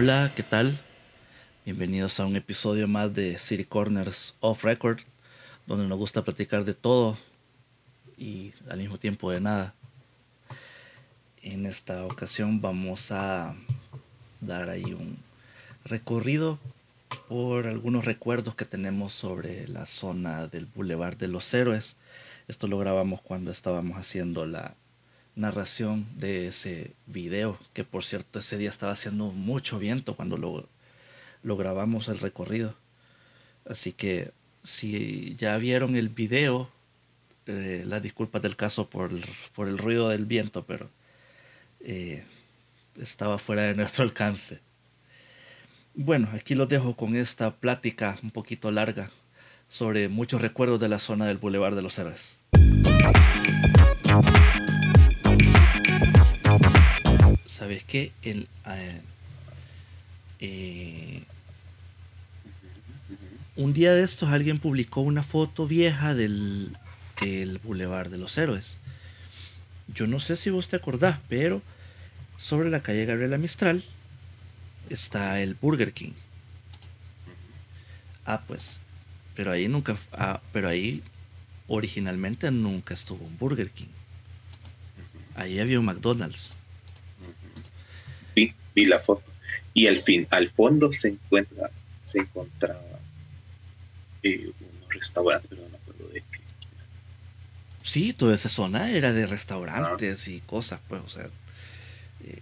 Hola, ¿qué tal? Bienvenidos a un episodio más de City Corners Off Record, donde nos gusta platicar de todo y al mismo tiempo de nada. En esta ocasión vamos a dar ahí un recorrido por algunos recuerdos que tenemos sobre la zona del Boulevard de los Héroes. Esto lo grabamos cuando estábamos haciendo la narración de ese video, que por cierto ese día estaba haciendo mucho viento cuando lo, lo grabamos el recorrido. Así que si ya vieron el video, eh, las disculpas del caso por el, por el ruido del viento, pero eh, estaba fuera de nuestro alcance. Bueno, aquí los dejo con esta plática un poquito larga sobre muchos recuerdos de la zona del Boulevard de los Héroes. ¿Sabes qué? El, eh, un día de estos alguien publicó una foto vieja del, del Boulevard de los Héroes. Yo no sé si vos te acordás, pero sobre la calle Gabriela Mistral está el Burger King. Ah, pues, pero ahí nunca, ah, pero ahí originalmente nunca estuvo un Burger King. Ahí había un McDonald's. Vi, vi la foto. Y al fin, al fondo se encuentra, se encontraba eh, un restaurante, pero no me acuerdo de qué. Sí, toda esa zona era de restaurantes y cosas, pues, o sea, eh,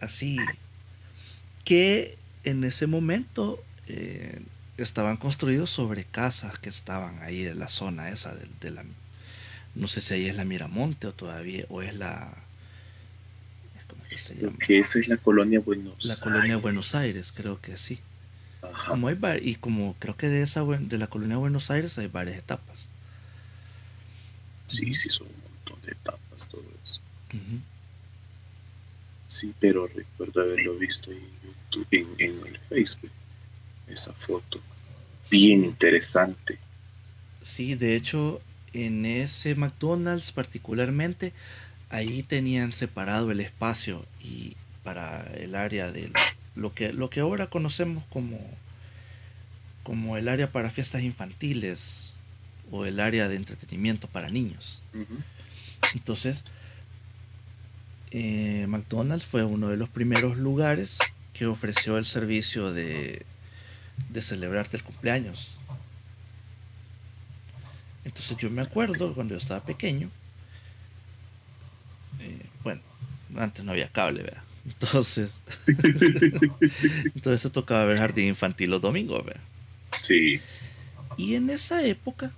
así que en ese momento eh, estaban construidos sobre casas que estaban ahí en la zona esa de, la no sé si ahí es la Miramonte o todavía o es la ¿cómo que se llama? que esa es la colonia Buenos la colonia Buenos Aires creo que sí. Como hay y como creo que de esa de la colonia Buenos Aires hay varias etapas. Sí sí son un montón de etapas todo eso. Sí pero recuerdo haberlo visto ahí en, el Facebook esa foto. Bien interesante. Sí, de hecho, en ese McDonald's particularmente, ahí tenían separado el espacio y para el área de lo que, lo que ahora conocemos como, como el área para fiestas infantiles o el área de entretenimiento para niños. Entonces, eh, McDonald's fue uno de los primeros lugares que ofreció el servicio de, de celebrarte el cumpleaños. Entonces yo me acuerdo cuando yo estaba pequeño, eh, bueno, antes no había cable, ¿verdad? Entonces, entonces se tocaba ver jardín infantil los domingos, ¿verdad? Sí. Y en esa época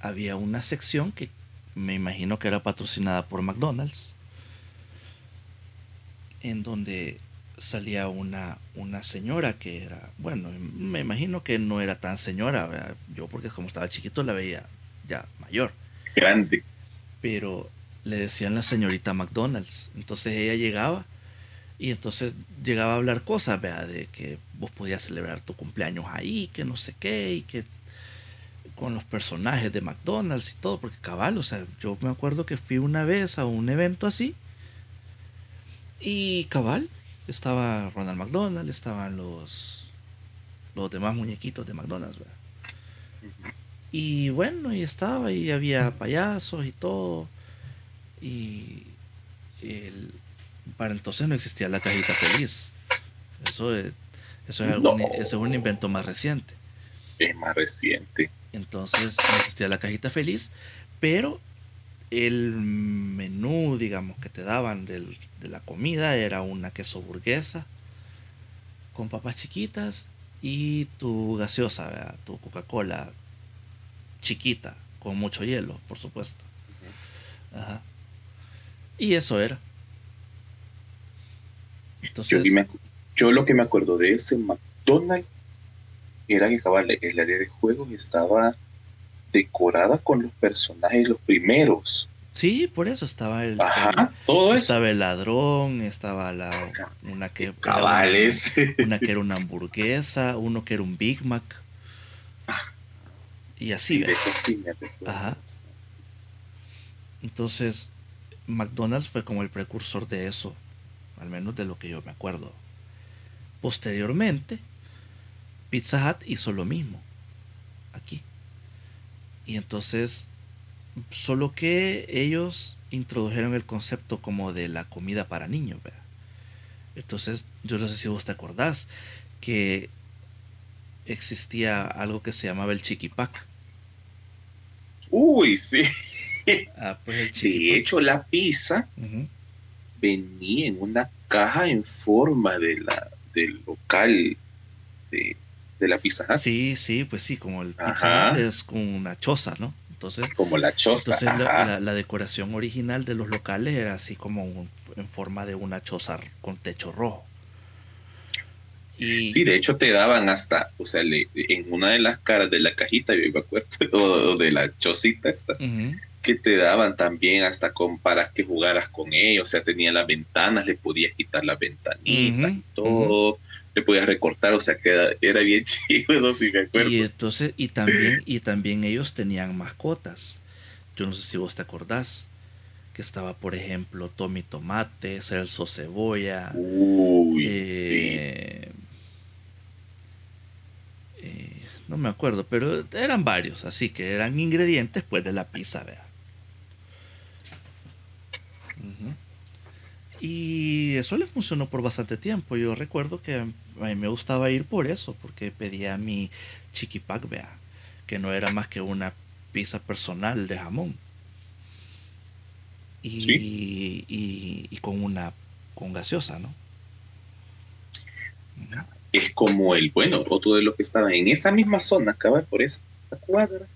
había una sección que me imagino que era patrocinada por McDonald's, en donde salía una, una señora que era, bueno, me imagino que no era tan señora, yo porque como estaba chiquito la veía ya mayor. Grande. Pero le decían la señorita McDonald's. Entonces ella llegaba y entonces llegaba a hablar cosas, vea, de que vos podías celebrar tu cumpleaños ahí, que no sé qué, y que con los personajes de McDonald's y todo, porque cabal, o sea, yo me acuerdo que fui una vez a un evento así y cabal, estaba Ronald McDonald, estaban los, los demás muñequitos de McDonald's. Y bueno, y estaba, y había payasos y todo. Y el, para entonces no existía la cajita feliz. Eso es, eso es, algún, eso es un invento más reciente. Es más reciente. Entonces no existía la cajita feliz, pero el menú, digamos, que te daban del, de la comida era una queso burguesa con papas chiquitas y tu gaseosa, tu Coca-Cola chiquita, con mucho hielo, por supuesto. Y eso era. Entonces, yo, lo que me acuerdo de ese McDonald's era que el área de juegos estaba decorada con los personajes, los primeros. Sí, por eso estaba el, todo estaba el ladrón, estaba la una que Cabales. una, que era una hamburguesa, uno que era un Big Mac. Y así. Sí, eso sí me Ajá. Entonces, McDonald's fue como el precursor de eso al menos de lo que yo me acuerdo. Posteriormente, Pizza Hut hizo lo mismo aquí. Y entonces, solo que ellos introdujeron el concepto como de la comida para niños, ¿verdad? Entonces, yo no sé si vos te acordás que existía algo que se llamaba el chiquipac. Uy, sí. Ah, pues de hecho, la pizza venía en una caja en forma de la, del local de, la pizza Sí, sí, pues sí, como el pizza es como una choza, ¿no? Entonces, como la choza. la, decoración original de los locales era así como en forma de una choza con techo rojo. Sí, de hecho te daban hasta, o sea, en una de las caras de la cajita, yo me acuerdo, o, de la chocita esta, que te daban también hasta con, para que jugaras con ellos, o sea, tenía las ventanas, le podías quitar las ventanitas y todo, le podías recortar, o sea, que era, bien chido, no si me acuerdo. Y entonces, y también, y también ellos tenían mascotas, yo no sé si vos te acordás, que estaba, por ejemplo, Tommy Tomate, Celso Cebolla, Uy, eh, sí no me acuerdo, pero eran varios, así que eran ingredientes pues de la pizza, vea. Y eso le funcionó por bastante tiempo. Yo recuerdo que a mí me gustaba ir por eso, porque pedía mi chiquipac, vea, que no era más que una pizza personal de jamón. Y, y, con una con gaseosa, ¿no? Es como el, bueno, otro de los que estaba en esa misma zona, acaba por esa cuadra,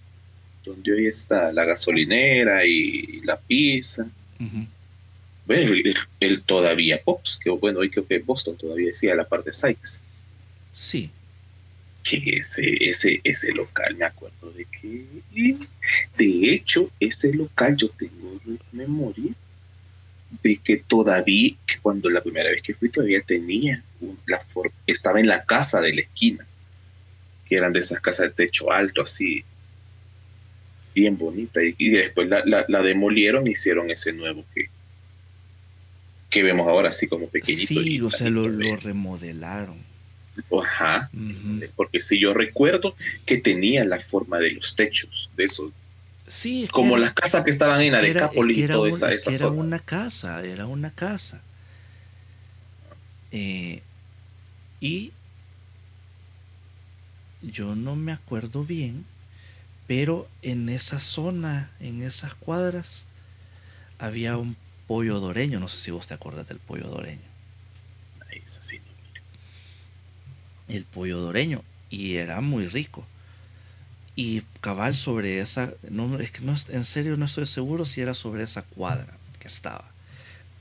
donde hoy está la gasolinera y la pizza. el, todavía Pops, que bueno, hoy creo que Boston todavía decía la parte de Sykes. Sí. Que ese, ese, ese local, me acuerdo de que, de hecho, ese local yo tengo memoria de que todavía, que cuando la primera vez que fui todavía tenía, la estaba en la casa de la esquina, que eran de esas casas de techo alto, así, bien bonita, y, después la, demolieron y hicieron ese nuevo que, que vemos ahora, así como pequeñito. Sí, o sea, lo, remodelaron. Ajá, porque si yo recuerdo que tenía la forma de los techos, de esos Sí, como las casas que estaban en de y toda esa, esa Era una casa, era una casa. Eh, y yo no me acuerdo bien, pero en esa zona, en esas cuadras, había un pollo doreño. No sé si vos te acuerdas del pollo doreño. Es así, El pollo doreño. Y era muy rico y cabal sobre esa, no, es que no, en serio no estoy seguro si era sobre esa cuadra que estaba,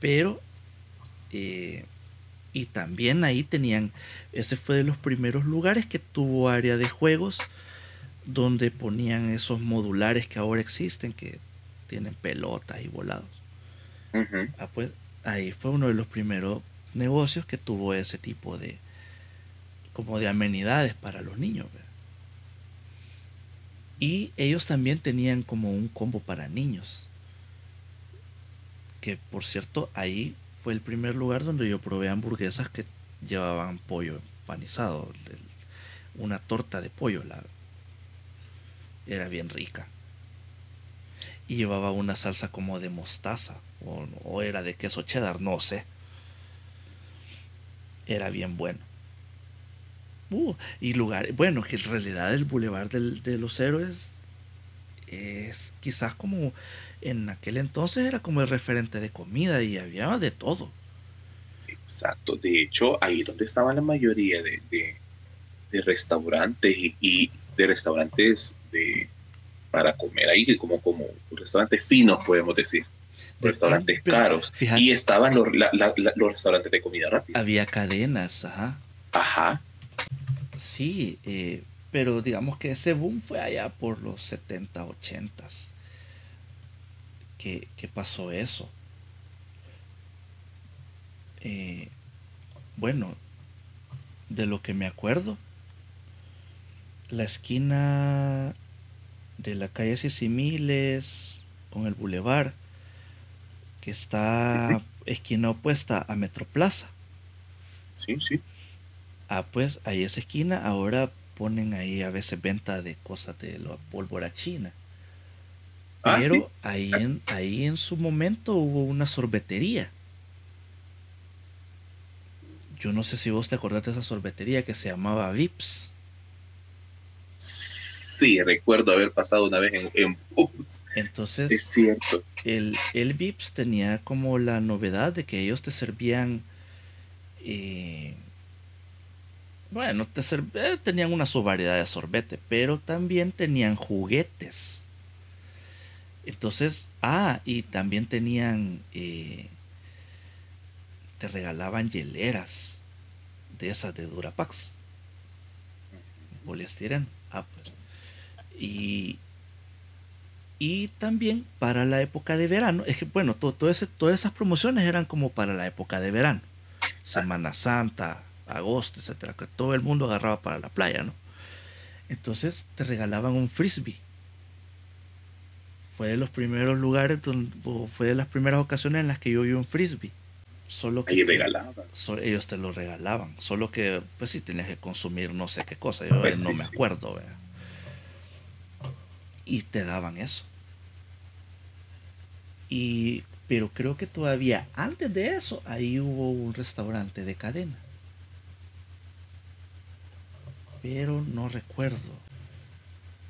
pero, eh, y también ahí tenían, ese fue de los primeros lugares que tuvo área de juegos, donde ponían esos modulares que ahora existen, que tienen pelotas y volados. ah, pues ahí fue uno de los primeros negocios que tuvo ese tipo de, como de amenidades para los niños. Y ellos también tenían como un combo para niños. Que por cierto, ahí fue el primer lugar donde yo probé hamburguesas que llevaban pollo empanizado. Una torta de pollo. La, era bien rica. Y llevaba una salsa como de mostaza. O, o era de queso cheddar, no sé. Era bien bueno. Uh, y lugar, bueno, que en realidad el Boulevard de los Héroes es quizás como en aquel entonces era como el referente de comida y había de todo. Exacto, de hecho ahí donde estaban la mayoría de, restaurantes y, de restaurantes de, para comer ahí, como, como restaurantes finos podemos decir restaurantes caros. y estaban los, los, restaurantes de comida rápida. Había cadenas, ajá. Ajá. Sí, eh, pero digamos que ese boom fue allá por los 70, 80 que, pasó eso. Eh, bueno, de lo que me acuerdo, la esquina de la calle Sisimiles con el bulevar, que está esquina opuesta a Metroplaza. Sí, sí. Ah, pues ahí esa esquina ahora ponen ahí a veces venta de cosas de la pólvora china. Ah, Pero sí. ahí, en, ahí en su momento hubo una sorbetería. Yo no sé si vos te acordás de esa sorbetería que se llamaba Vips. Sí, recuerdo haber pasado una vez en, en. Entonces, Es cierto. el, el Vips tenía como la novedad de que ellos te servían. eh, bueno, te eh, tenían una subvariedad de sorbete, pero también tenían juguetes. Entonces, ah, y también tenían. eh, te regalaban hieleras de esas de Durapax. Poliestireno. Ah, pues. Y, y también para la época de verano, es que bueno, to- todo ese- todas esas promociones eran como para la época de verano. Semana Santa, agosto, etcétera, que todo el mundo agarraba para la playa, ¿no? Entonces te regalaban un frisbee. Fue de los primeros lugares, donde, o fue de las primeras ocasiones en las que yo vi un frisbee. Solo que Ahí regalaba. so- ellos te lo regalaban, solo que pues sí tenías que consumir no sé qué cosa, yo Pues eh, no sí, me acuerdo. Y te daban eso. Y pero creo que todavía antes de eso ahí hubo un restaurante de cadena. Pero no recuerdo.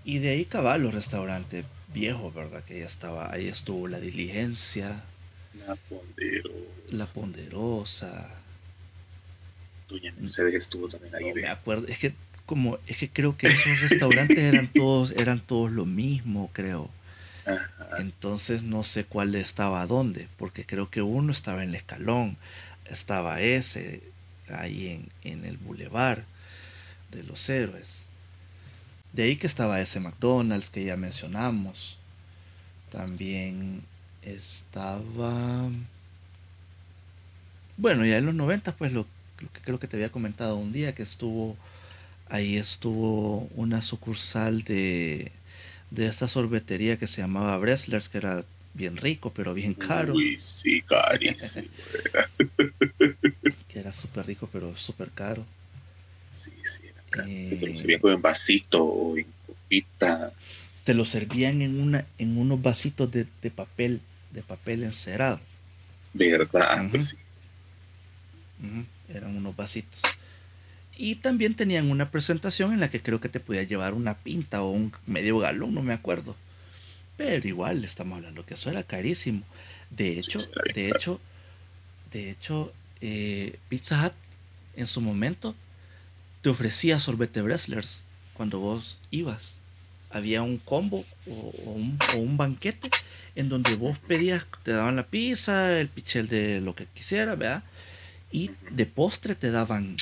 Y de ahí cabal los restaurantes viejos, ¿verdad? Que ya estaba, ahí estuvo la diligencia, La Ponderosa. la ponderosa, Doña Mercedes estuvo también ahí. No me acuerdo, es que como es que creo que esos restaurantes eran todos eran todos lo mismo, creo. Ajá. Entonces no sé cuál estaba dónde, porque creo que uno estaba en el escalón, estaba ese ahí en, en el bulevar de los héroes. De ahí que estaba ese McDonald's que ya mencionamos. También estaba bueno, ya en los 90 pues lo, lo que creo que te había comentado un día que estuvo ahí estuvo una sucursal de de esta sorbetería que se llamaba Brestlers, que era bien rico, pero bien caro. Uy, sí, carísimo. Que era súper rico, pero súper caro. Sí, sí, era caro. Eh, Pero se veía como en vasito o en copita. Te lo servían en una en unos vasitos de, de papel, de papel encerado. ¿Verdad? Pues sí. Eran unos vasitos. Y también tenían una presentación en la que creo que te podía llevar una pinta o un medio galón, no me acuerdo. Pero igual estamos hablando que eso era carísimo. De hecho, sí, de hecho, de hecho, eh, Pizza Hut en su momento te ofrecía sorbete Brestlers cuando vos ibas. Había un combo o, o un, o un banquete en donde vos pedías, te daban la pizza, el pichel de lo que quisieras, ¿verdad? Y de postre te daban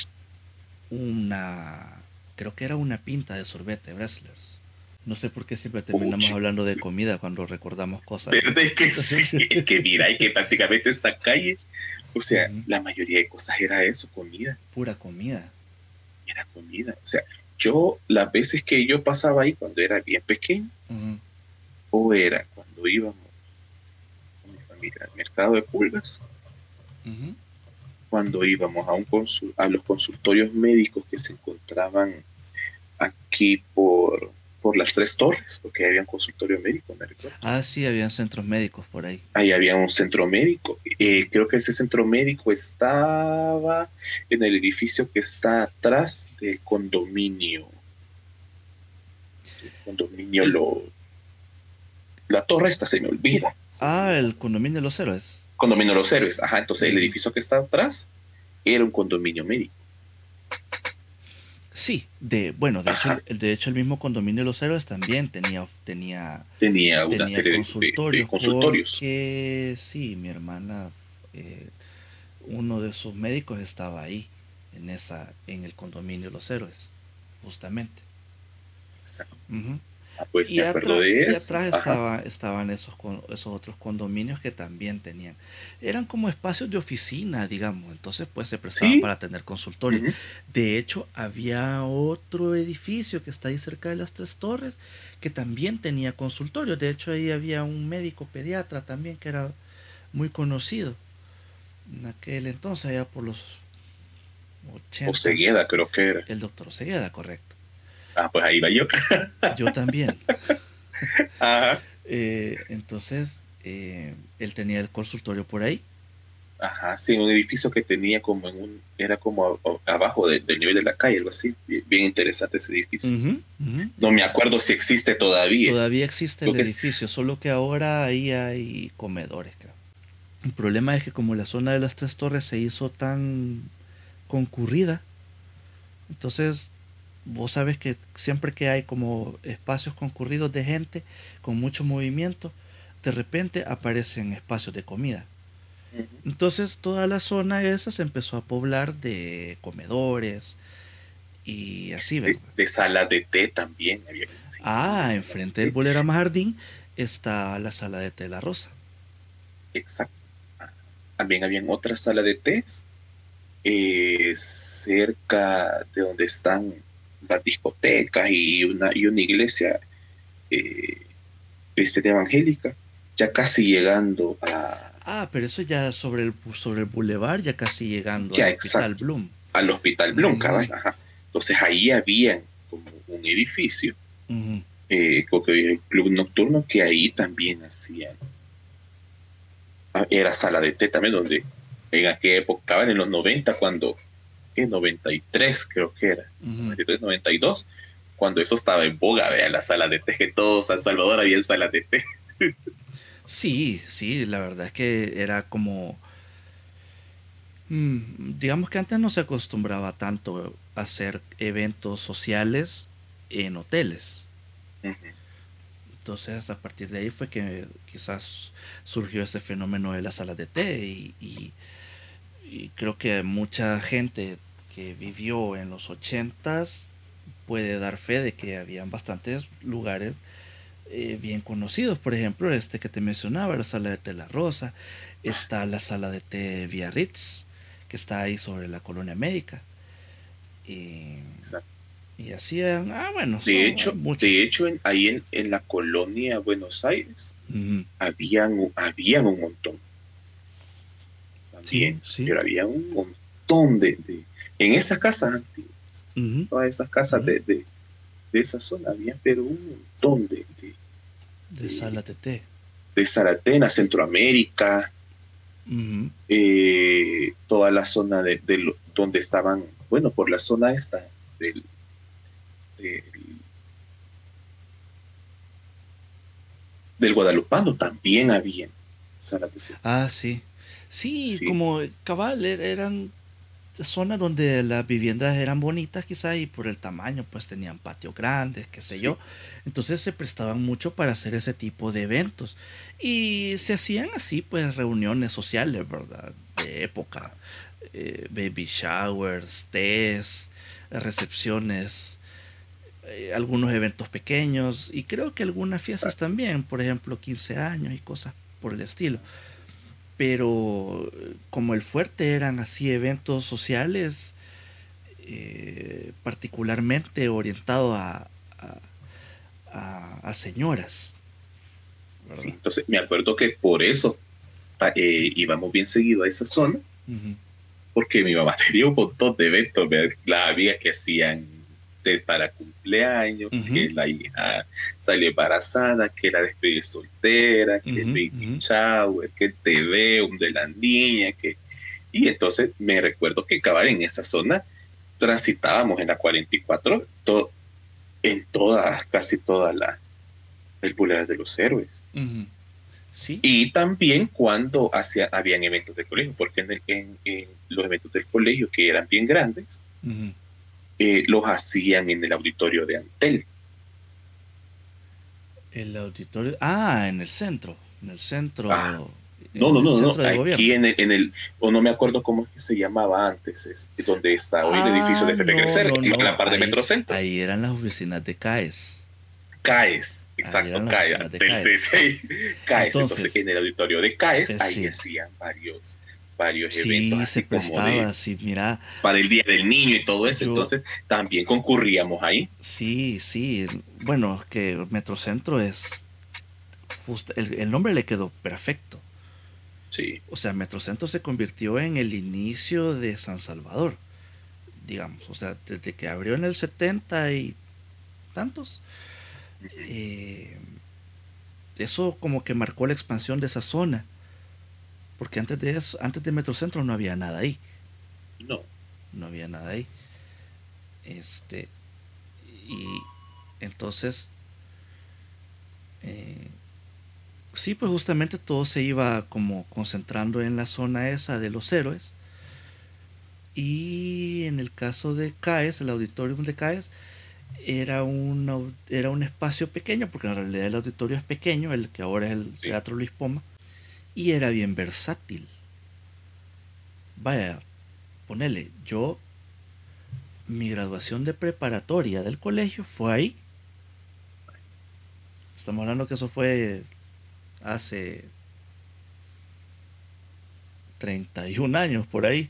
una, creo que era una pinta de sorbete Brestlers. No sé por qué siempre terminamos hablando de comida cuando recordamos cosas. ¿Verdad? Es que sí, es que mira, y que prácticamente esa calle, o sea, la mayoría de cosas era eso, comida, Pura comida. Era comida. O sea, yo, las veces que yo pasaba ahí cuando era bien pequeño, o era cuando íbamos con mi familia al mercado de pulgas, cuando íbamos a, un consul- a los consultorios médicos que se encontraban aquí por, por las tres torres, porque había un consultorio médico, me recuerdo. Ah, sí, habían centros médicos por ahí. Ahí había un centro médico. Eh, creo que ese centro médico estaba en el edificio que está atrás del condominio. El condominio lo... La torre esta se me olvida. Ah, el condominio de los héroes. Condominio Los Héroes. Ajá, entonces el edificio que está atrás era un condominio médico. Sí, de, bueno, de hecho, el, de hecho el mismo condominio de los héroes también tenía, tenía, Tenía una tenía serie de- de- de, consultorios. consultorios. Porque sí, mi hermana, eh, uno de sus médicos estaba ahí, en esa, en el condominio de los héroes, justamente. Exacto. Pues y, me acuerdo atrás, de y eso. atrás Ajá. estaba, estaban esos, otros condominios que también tenían. Eran como espacios de oficina, digamos. Entonces, pues se prestaban Sí. para tener consultorios. De hecho, había otro edificio que está ahí cerca de las tres torres que también tenía consultorios. De hecho, ahí había un médico pediatra también que era muy conocido. En aquel entonces, allá por los 80. Osegueda, creo que era. El doctor Osegueda, correcto. Ah, pues ahí va yo. Yo también. Ajá. Eh, entonces, eh, él tenía el consultorio por ahí. Ajá, sí, un edificio que tenía como en un, era como a- a- abajo de- del nivel de la calle, algo así. Bien, bien interesante ese edificio. No me acuerdo si existe todavía. Todavía existe el es- edificio, solo que ahora ahí hay comedores, creo. El problema es que como la zona de las tres torres se hizo tan concurrida, entonces vos sabes que siempre que hay como espacios concurridos de gente con mucho movimiento, de repente aparecen espacios de comida. Entonces toda la zona esa se empezó a poblar de comedores y así, De, ¿verdad? de sala de té también había. sí, Ah, enfrente de del té. Bolerama Jardín está la sala de té La Rosa. Exacto. Ah, También habían otra sala de tés eh, cerca de donde están discotecas y una, y una iglesia eh, este, evangélica, ya casi llegando a, Ah, pero eso ya sobre el, sobre el boulevard, ya casi llegando Ya, al Hospital. Bloom. al Hospital Blum, Ujú. cabal, ajá. Entonces ahí habían como un edificio, eh, que había el club nocturno, que ahí también hacían. ah, Era sala de té también, donde en aquella época, cabal, en los 90, cuando, en 93 creo que era, Ujú. 93, 92, cuando eso estaba en boga, vea, la sala de té, que todo San Salvador había sala de té. Sí, sí, la verdad es que era como... mm, digamos que antes no se acostumbraba tanto a hacer eventos sociales en hoteles. Entonces, a partir de ahí fue que quizás surgió ese fenómeno de las salas de té y, y- y creo que mucha gente que vivió en los ochentas puede dar fe de que habían bastantes lugares eh, bien conocidos. Por ejemplo, este que te mencionaba, la sala de té La Rosa, está la sala de té Biarritz, que está ahí sobre la colonia médica. Y, y hacían, ah, bueno, De hecho, muchos. de hecho en- ahí en, en la colonia Buenos Aires Ujú. habían, habían un montón. También, Sí, sí. pero había un montón de, de- en esas casas antiguas, todas esas casas de, de, de esa zona había, pero un montón de, de, De sala de de Zaratena, Centroamérica, eh, toda la zona de, lo- donde estaban, bueno, por la zona esta del, del, del Guadalupano también había. Ah, sí. Sí. Sí. como cabal, er- eran zonas donde las viviendas eran bonitas quizá y por el tamaño pues tenían patios grandes, qué sé Sí. yo. Entonces se prestaban mucho para hacer ese tipo de eventos. Y se hacían así pues reuniones sociales, ¿verdad? De época. Eh, baby showers, tés, recepciones, eh, algunos eventos pequeños y creo que algunas fiestas Exacto. también, por ejemplo 15 años y cosas por el estilo. Pero eh, como el fuerte eran así eventos sociales, eh, particularmente orientado a, a, a- a señoras. entonces me acuerdo que por eso pa- eh, íbamos bien seguido a esa zona, porque mi mamá tenía un montón de eventos, las amigas que hacían de- para cumpleaños, que la hija salió embarazada, que la despedida soltera, que el Ujú, baby ujú. shower, que el TV, un de la niña, que... Y entonces me recuerdo que acabar en esa zona transitábamos en la 44, to- en toda, casi toda la, el Boulevard de los Héroes. Ujú. Sí. Y también cuando hacía, habían eventos del colegio, porque en, el- en- en los eventos del colegio, que eran bien grandes. Eh, los hacían en el auditorio de Antel. El auditorio. Ah, en el centro. En el centro. Ah. en No, no, el no, no, centro de gobierno. aquí en el, en el, o no me acuerdo cómo es que se llamaba antes, es donde está hoy el edificio de Ah, FP no, Crecer, no, en la par de Metrocentro. Ahí eran las oficinas de CAES. CAES, exacto, CAES, oficinas de Antel, CAES. CAES. Entonces, Entonces, en el auditorio de CAES, ahí sí. hacían varios, varios Sí, eventos, se así como prestaba, de, sí, mira, para el Día del Niño y todo eso. Yo- Entonces, también concurríamos ahí. sí, sí. Bueno, es que Metrocentro es. justo- el, el nombre le quedó perfecto. Sí. O sea, Metrocentro se convirtió en el inicio de San Salvador, digamos. O sea, desde que abrió en el 70 y tantos, eh, eso como que marcó la expansión de esa zona. Porque antes de eso, antes de Metrocentro no había nada ahí. No. No había nada ahí. Este. Y entonces. Eh, sí, pues justamente todo se iba como concentrando en la zona esa de los héroes. Y en el caso de CAES, el auditorium de CAES, era un, era un espacio pequeño, porque en realidad el auditorio es pequeño, el que ahora es el Teatro Luis Poma, y era bien versátil. Vaya, ponele, yo, mi graduación de preparatoria del colegio fue ahí. Estamos hablando que eso fue hace 31 años por ahí.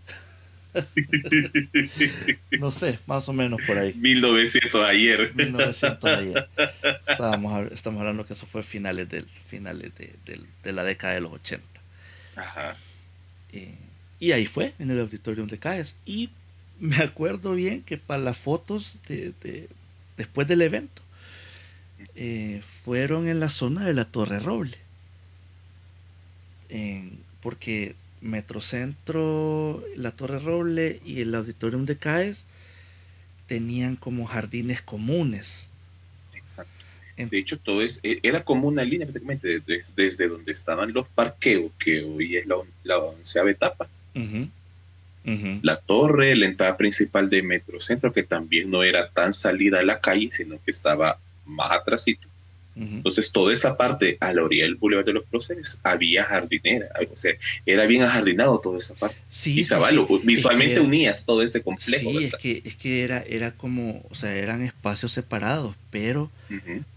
no sé, más o menos por ahí. 1900 ayer. 1900 ayer. Estábamos, estamos hablando que eso fue finales, del, finales de, de la década de los 80. Ajá. Eh, y ahí fue, en el auditorium de CAES. Y me acuerdo bien que para las fotos de, de después del evento, eh, fueron en la zona de la Torre Roble. En, porque Metrocentro, la Torre Roble y el Auditorium de CAES tenían como jardines comunes. Exacto. De hecho, todo es, e, era como una línea prácticamente desde, donde estaban los parqueos, que hoy es la, la onceava etapa. La torre, la entrada principal de Metrocentro, que también no era tan salida a la calle, sino que estaba más atrásito. Entonces, toda esa parte a la orilla del Boulevard de los Próceres había jardinera, o sea, era bien ajardinado toda esa parte. Sí, y caballo, visualmente unías todo ese complejo. Sí, es que, es que era, era como, o sea, eran espacios separados, pero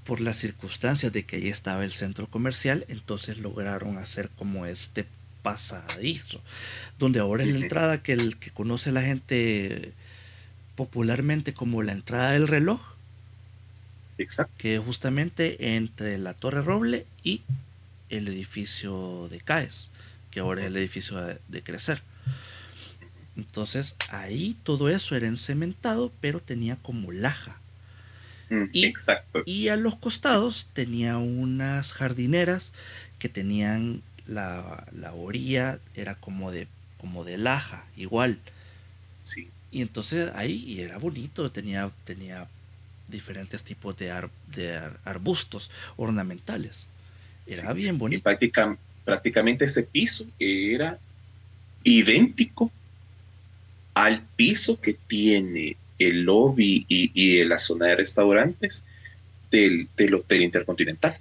por las circunstancias de que ahí estaba el centro comercial, entonces lograron hacer como este pasadizo, donde ahora es la entrada que el que conoce la gente popularmente como la entrada del reloj Exacto. Que justamente entre la Torre Roble y el edificio de CAES, que ahora es el edificio de, Crecer. Entonces ahí todo eso era encementado, pero tenía como laja. Mm, y, exacto. Y a los costados tenía unas jardineras que tenían la, la orilla, era como de, como de laja, igual. Sí. Y entonces ahí era bonito, tenía, tenía diferentes tipos de, de arbustos ornamentales. Era bien bonito. prácticamente ese piso era idéntico al piso que tiene el lobby y, la zona de restaurantes del, Hotel Intercontinental.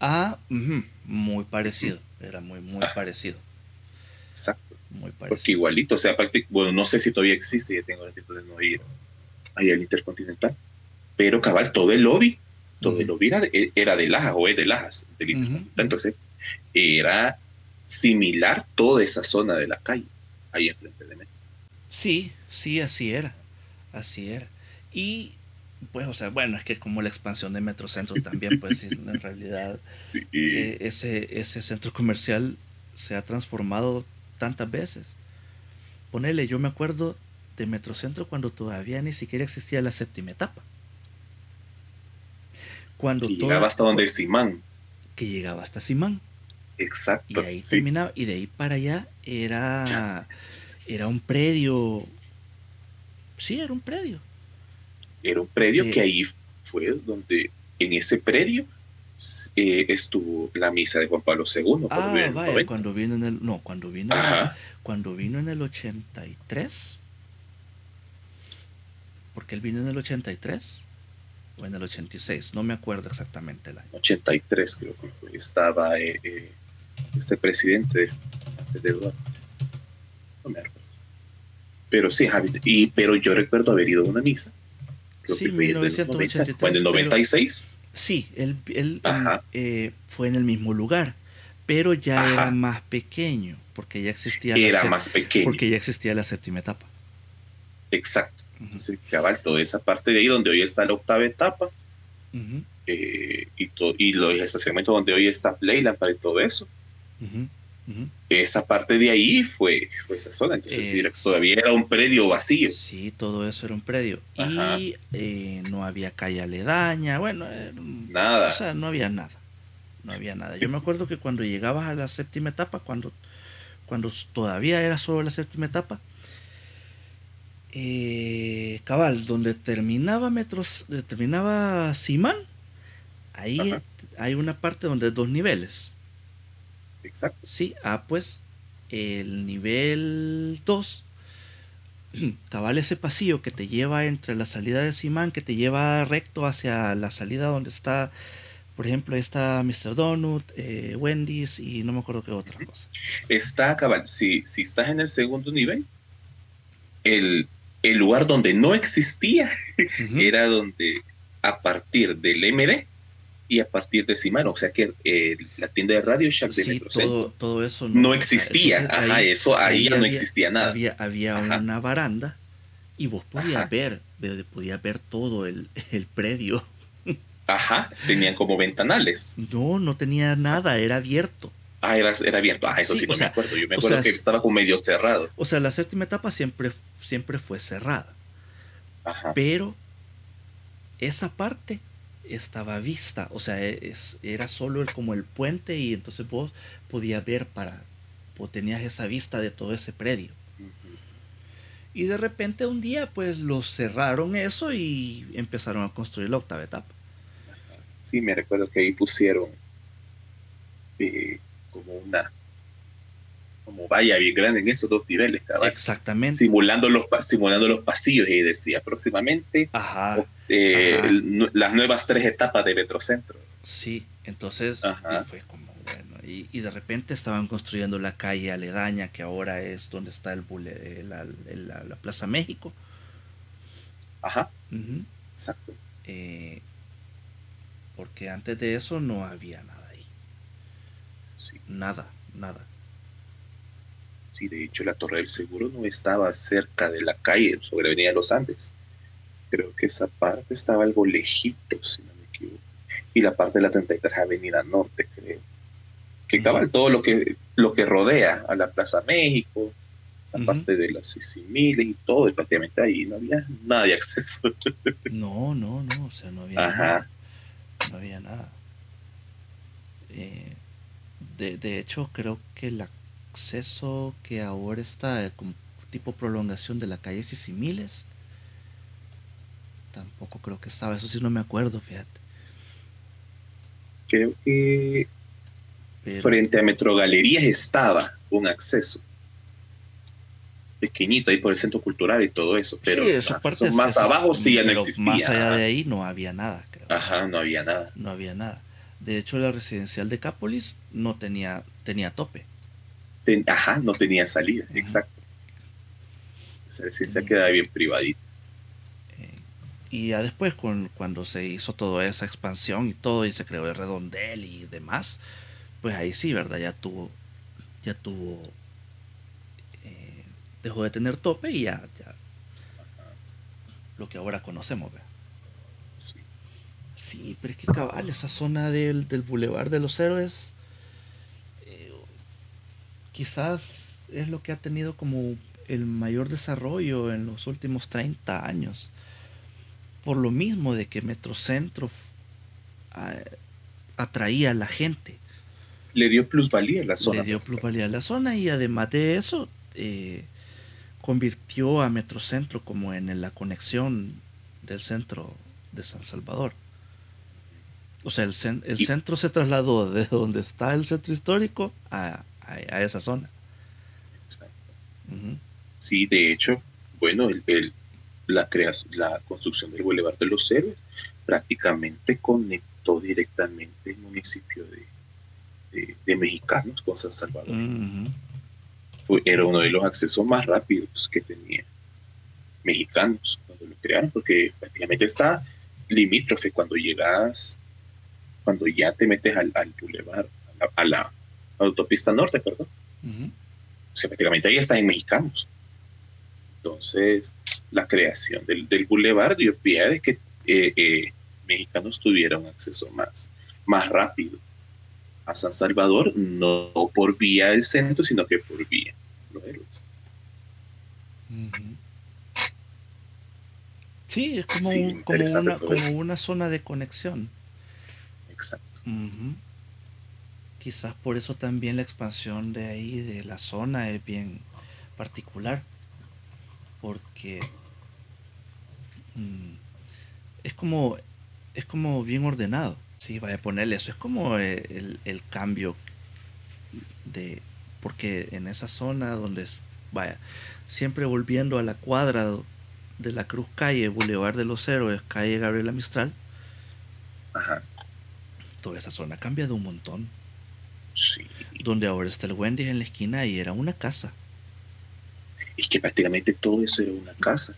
Ah, muy parecido. Era muy, muy ah. parecido. Exacto. Muy parecido. Porque igualito, o sea, bueno, no sé si todavía existe, ya tengo el tipo de no ir ahí al Intercontinental. Pero cabal, todo el lobby, todo el lobby era de, era de Lajas o es de Lajas, Entonces, era similar toda esa zona de la calle, ahí enfrente de mí. Sí, sí, así era. Así era. Y pues, o sea, bueno, es que como la expansión de Metrocentro también, pues en realidad eh, ese, ese centro comercial se ha transformado tantas veces. Ponele, yo me acuerdo de Metrocentro cuando todavía ni siquiera existía la séptima etapa. Cuando llegaba hasta donde Simán. Que llegaba hasta Simán. Exacto. Y ahí terminaba. Y de ahí para allá era, era un predio. Sí, era un predio. Era un predio que ahí fue donde, en ese predio, eh, estuvo la misa de Juan Pablo II. Ah, vaya, cuando vino en el. No, cuando vino, cuando vino en el 83 porque él vino en el 83 o en el 86, no me acuerdo exactamente el año. 83 creo que fue. Estaba eh, eh, este presidente de Eduardo. No me acuerdo. Pero sí, y, pero yo recuerdo haber ido a una misa. Creo sí, que fue 1983. ¿Fue en el 96? sí, él, él eh, fue en el mismo lugar, pero ya era más pequeño, porque ya existía era más pequeño. Porque ya existía la séptima etapa. Exacto. Entonces, cabal, toda esa parte de ahí donde hoy está la octava etapa eh, y, y los estacionamientos donde hoy está Playland para todo eso, Esa parte de ahí fue, fue esa zona, entonces todavía era un predio vacío. Sí, todo eso era un predio. Y eh, no había calle aledaña, bueno, nada. O sea, no había nada. No había nada. Yo me acuerdo que cuando llegabas a la séptima etapa, cuando, cuando todavía era solo la séptima etapa, eh, cabal, donde terminaba metros, terminaba Simán, ahí hay una parte donde hay dos niveles. Exacto. Sí, ah, pues el nivel 2, cabal ese pasillo que te lleva entre la salida de Simán, que te lleva recto hacia la salida donde está, por ejemplo, ahí está Mr. Donut, eh, Wendy's y no me acuerdo qué otra cosa. Está, cabal, si, si estás en el segundo nivel, el, el lugar donde no existía era donde a partir del MD y a partir de Simano, o sea que eh, la tienda de Radio Shack de sí, todo, todo, eso no, existía, ajá, eso ahí, ya no existía nada. Había, había una baranda y vos podías ver, podías ver todo el, el, predio. Ajá, tenían como ventanales. No, no tenía nada, era abierto. Ah, era, era abierto. Ah, eso sí, no me acuerdo. Yo me acuerdo que estaba como medio cerrado. O sea, la séptima etapa siempre, siempre fue cerrada. Ajá. Pero esa parte estaba vista, o sea, es, era solo el, como el puente y entonces vos podías ver para, vos tenías esa vista de todo ese predio. Y de repente un día pues lo cerraron eso y empezaron a construir la octava etapa. Sí, me recuerdo que ahí pusieron eh, como una como vaya bien grande en esos dos niveles, Exactamente. Simulando los, simulando los pasillos y decía próximamente Ajá. Eh, las nuevas tres etapas de Metrocentro. Sí, entonces fue como bueno. Y, de repente estaban construyendo la calle aledaña, que ahora es donde está el bule, la, la, Plaza México. Ajá. Exacto. Eh, porque antes de eso no había nada ahí. Sí. Nada, nada. Sí, de hecho la Torre del Seguro no estaba cerca de la calle sobre Avenida Los Andes creo que esa parte estaba algo lejito, si no me equivoco. Y la parte de la 33 Avenida Norte, creo. Que cabal todo lo que, lo que rodea a la Plaza México, la parte de las Sicimiles y todo, y prácticamente ahí no había nada de acceso. No, no, no, o sea, no había nada. No había nada. Eh, de, de hecho, creo que el acceso que ahora está eh, como tipo prolongación de la calle Sicimiles tampoco creo que estaba, eso sí no me acuerdo, fíjate. Creo que frente a Metrogalerías estaba un acceso pequeñito ahí por el centro cultural y todo eso, pero más, abajo sí ya no existía. Más allá de ahí no había nada, creo. Ajá, no había nada. No había nada. De hecho, la residencial de Cápolis no tenía, tenía tope. Ajá, no tenía salida, exacto. Esa residencial quedaba bien privadita. Y ya después, con, cuando se hizo toda esa expansión y todo, y se creó el redondel y demás, pues ahí sí, ¿verdad? Ya tuvo, ya tuvo, eh, dejó de tener tope y ya, ya lo que ahora conocemos, ¿verdad? Sí. pero es que cabal, esa zona del, del Boulevard de los Héroes, eh, quizás es lo que ha tenido como el mayor desarrollo en los últimos 30 años por lo mismo de que Metrocentro ah, atraía a la gente. Le dio plusvalía a la zona. Le dio plusvalía a la zona y además de eso eh, convirtió a Metrocentro como en la conexión del centro de San Salvador. O sea, el, centro se trasladó de donde está el centro histórico a, esa zona. Sí, de hecho, bueno, el, la, la construcción del Boulevard de los Héroes prácticamente conectó directamente el municipio de, de, Mexicanos con San Salvador. Fue, era uno de los accesos más rápidos que tenía Mexicanos cuando lo crearon, porque prácticamente está limítrofe cuando llegas, cuando ya te metes al, al Boulevard, a la, autopista norte, perdón. O sea, prácticamente ahí estás en Mexicanos. Entonces, la creación del, del bulevar dio pie de que eh, eh, mexicanos tuvieran acceso más, más rápido a San Salvador, no por vía del centro, sino que por vía los héroes. Sí, es como, Sí, un- como, una, como zona de conexión. Exacto. Quizás por eso también la expansión de ahí, de la zona, es bien particular. Porque mm, es como es como bien ordenado. Sí, vaya a ponerle eso. Es como eh, el, el cambio de. Porque en esa zona donde es- vaya, siempre volviendo a la cuadra de la Cruz Calle, Boulevard de los Héroes, calle Gabriela Mistral, Ajá. toda esa zona ha cambiado un montón. Sí. Donde ahora está el Wendy's en la esquina y era una casa. Es que prácticamente todo eso era una casa.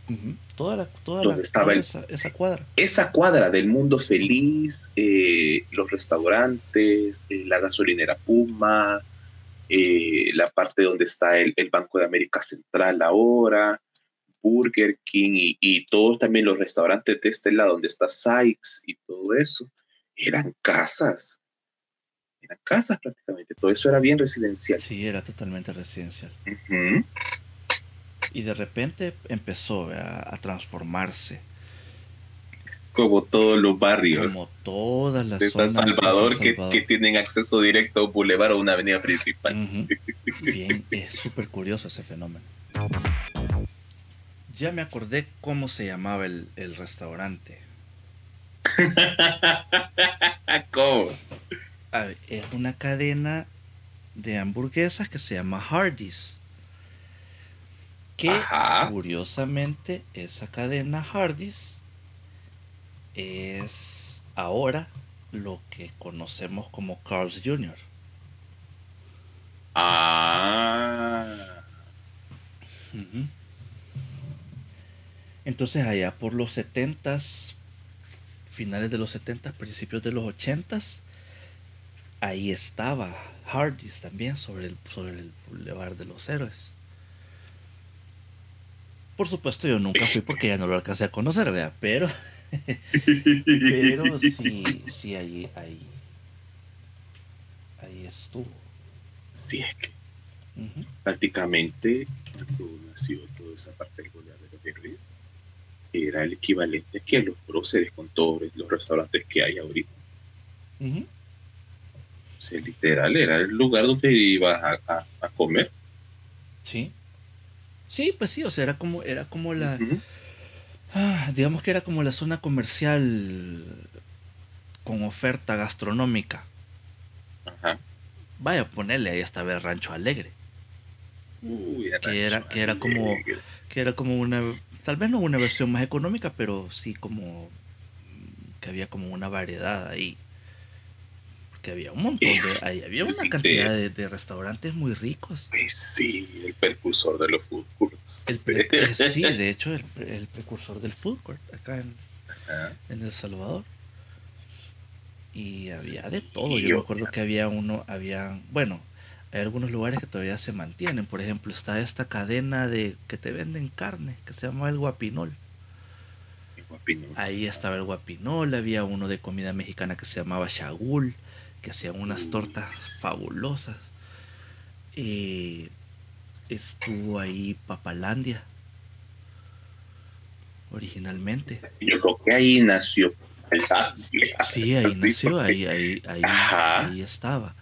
Toda la, toda Donde la- estaba toda el- esa, esa cuadra. Esa cuadra del mundo feliz, eh, los restaurantes, eh, la gasolinera Puma, eh, la parte donde está el, el Banco de América Central ahora, Burger King y, y todos también los restaurantes de este lado donde está Sykes y todo eso, eran casas. Eran casas prácticamente. Todo eso era bien residencial. Sí, era totalmente residencial. Y de repente empezó a transformarse. Como todos los barrios. Como todas las de San de Salvador, que, que tienen acceso directo a un bulevar o una avenida principal. Bien, es súper curioso ese fenómeno. Ya me acordé cómo se llamaba el, el restaurante. ¿Cómo? Es una cadena de hamburguesas que se llama Hardee's. Que Ajá. curiosamente esa cadena Hardee's es ahora lo que conocemos como Carl's Jr. Ah. Entonces allá por los 70s, finales de los 70s, principios de los 80s, ahí estaba Hardee's también sobre el, sobre el Boulevard de los Héroes. Por supuesto yo nunca fui porque ya no lo alcancé a conocer, ¿verdad? Pero, pero sí, sí, ahí, ahí, ahí estuvo. Sí, es que Ujú. prácticamente cuando nació toda esa parte del Boulevard de los Héroes, era el equivalente aquí a los próceres con todos los restaurantes que hay ahorita. Sea, literal, era el lugar donde ibas a, a- a comer. Sí. Sí, pues sí, o sea, era como, era como la. Ah, digamos que era como la zona comercial con oferta gastronómica. Ajá. Vaya, ponerle ahí hasta ver Rancho Alegre, Uy, Que era- que era como- Alegre. que era como una, tal vez no una versión más económica, pero sí como que había como una variedad ahí. Porque había un montón de, ahí había una cantidad de, de restaurantes muy ricos. Pues sí, el precursor de los food courts. El eh, sí, de hecho, el, pre- el precursor del food court acá en, Ajá. en El Salvador. Y había Sí, de todo. Yo me acuerdo que había uno, había, bueno, hay algunos lugares que todavía se mantienen. Por ejemplo, está esta cadena de que te venden carne, que se llama el Guapinol. El guapino. Ahí estaba el Guapinol, había uno de comida mexicana que se llamaba Shagul, que hacían unas tortas fabulosas. Estuvo ahí Papalandia, originalmente. Yo creo que ahí nació Papalandia. Sí, ahí Sí, nació, porque- ahí, ahí, ahí, ahí estaba.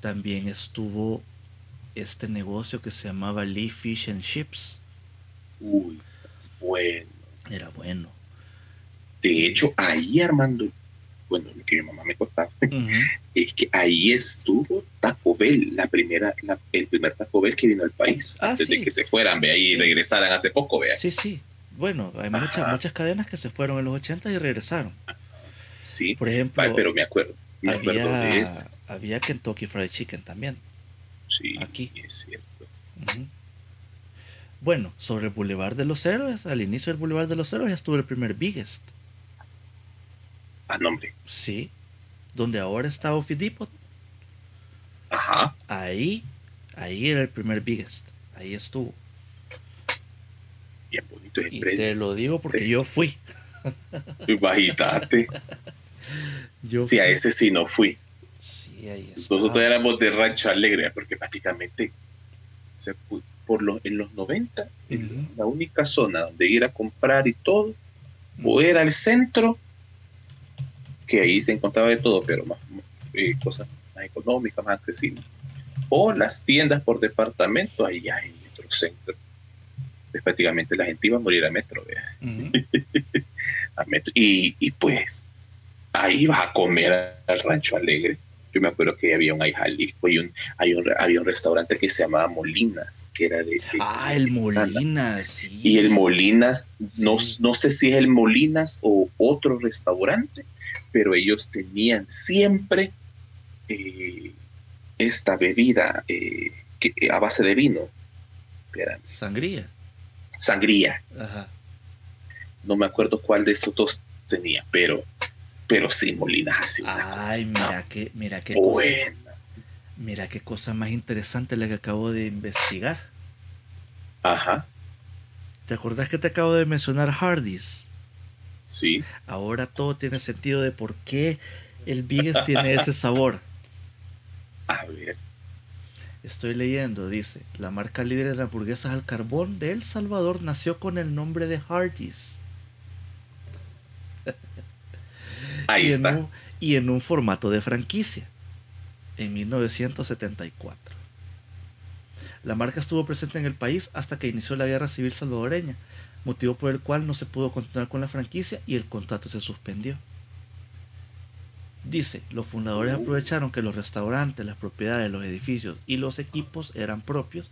También estuvo este negocio que se llamaba Lee Fish and Chips. Uy, bueno. Era bueno. De hecho, ahí Armando, bueno, lo que mi mamá me contaba, es que ahí estuvo Taco Bell, la primera, la- el primer Taco Bell que vino al país, Ah, antes sí. de que se fueran, vea, y Sí. regresaran hace poco, vea. Sí, sí. Bueno, hay muchas, Ajá. muchas cadenas que se fueron en los 80 y regresaron. Sí, Por ejemplo, pero me acuerdo, me acuerdo de había, eso. había Kentucky Fried Chicken también. Sí, aquí. es cierto. Bueno, sobre el Boulevard de los Héroes, al inicio del Boulevard de los Héroes estuvo el primer Biggest. Ah, nombre. Sí. Donde ahora está Office Depot. Ajá. Ahí, ahí era el primer Biggest. Ahí estuvo. Bien bonito el Y predio. te lo digo porque yo fui. Imagínate. Yo Sí, a ese sí no fui. Sí, ahí está. Nosotros éramos de Rancho Alegre, porque prácticamente, o sea, por lo, en los 90, en Ujú. la única zona donde ir a comprar y todo, o era el centro, que ahí se encontraba de todo, pero más, eh, cosas más económicas, más accesibles, o las tiendas por departamento, ahí ya en Metrocentro. Pues prácticamente la gente iba a morir a metro, vea, Ujú. a metro. Y, y pues ahí vas a comer al Rancho Alegre. Yo me acuerdo que había un ahí Jalisco y un, hay un, había un restaurante que se llamaba Molinas, que era de... de- Ah, el mexicana. Molina, sí. Y el Molinas, no, Sí. no sé si es el Molinas o otro restaurante, pero ellos tenían siempre eh, esta bebida eh, que, a base de vino. Espérame, Sangría. sangría. Ajá. No me acuerdo cuál de esos dos tenía, pero, pero sí, Molinas así. Ay, mira qué, mira qué cosa cosa, buena. mira qué cosa más interesante la que acabo de investigar. Ajá, ¿Te acordás que te acabo de mencionar Hardee's? Sí. Ahora todo tiene sentido de por qué el Biggest tiene ese sabor. A ver, Estoy leyendo, dice, la marca líder de hamburguesas al carbón de El Salvador nació con el nombre de Hardee's. ahí y, está. En un, y en un formato de franquicia, en 1974. La marca estuvo presente en el país hasta que inició la guerra civil salvadoreña, motivo por el cual no se pudo continuar con la franquicia y el contrato se suspendió. Dice, los fundadores aprovecharon que los restaurantes, las propiedades, los edificios y los equipos eran propios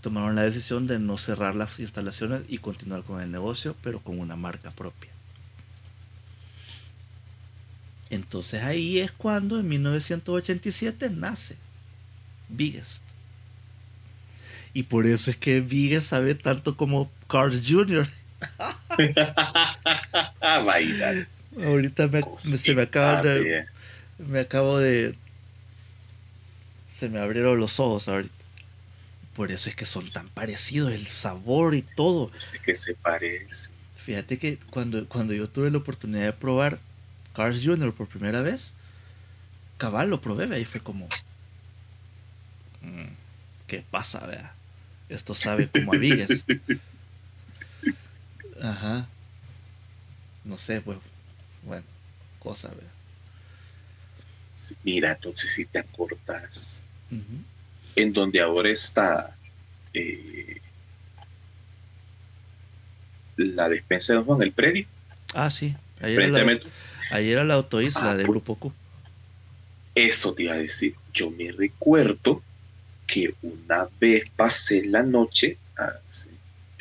tomaron la decisión de no cerrar las instalaciones y continuar con el negocio, pero con una marca propia. Entonces ahí es cuando en 1987 nace Biggest. Y por eso es que Biggest sabe tanto como Carl Jr. Bailar. Ahorita me, se me acaba de, me acabo de se me abrieron los ojos ahorita. Por eso es que son tan parecidos el sabor y todo. Es que se parece. Fíjate que cuando, cuando yo tuve la oportunidad de probar Cars Jr. por primera vez, cabal lo probé, y fue como, "Mm, ¿qué pasa, vea? Esto sabe como a Vigues. Ajá. No sé, pues, bueno, cosa. Sí, Mira, entonces si te acordás, Ujú. en donde ahora está eh, la despensa de Don Juan, el predio, Ah, sí. Ahí era, la, ahí era la autoisla Ah, de Grupo Q. Eso te iba a decir. Yo me recuerdo que una vez pasé la noche, hace-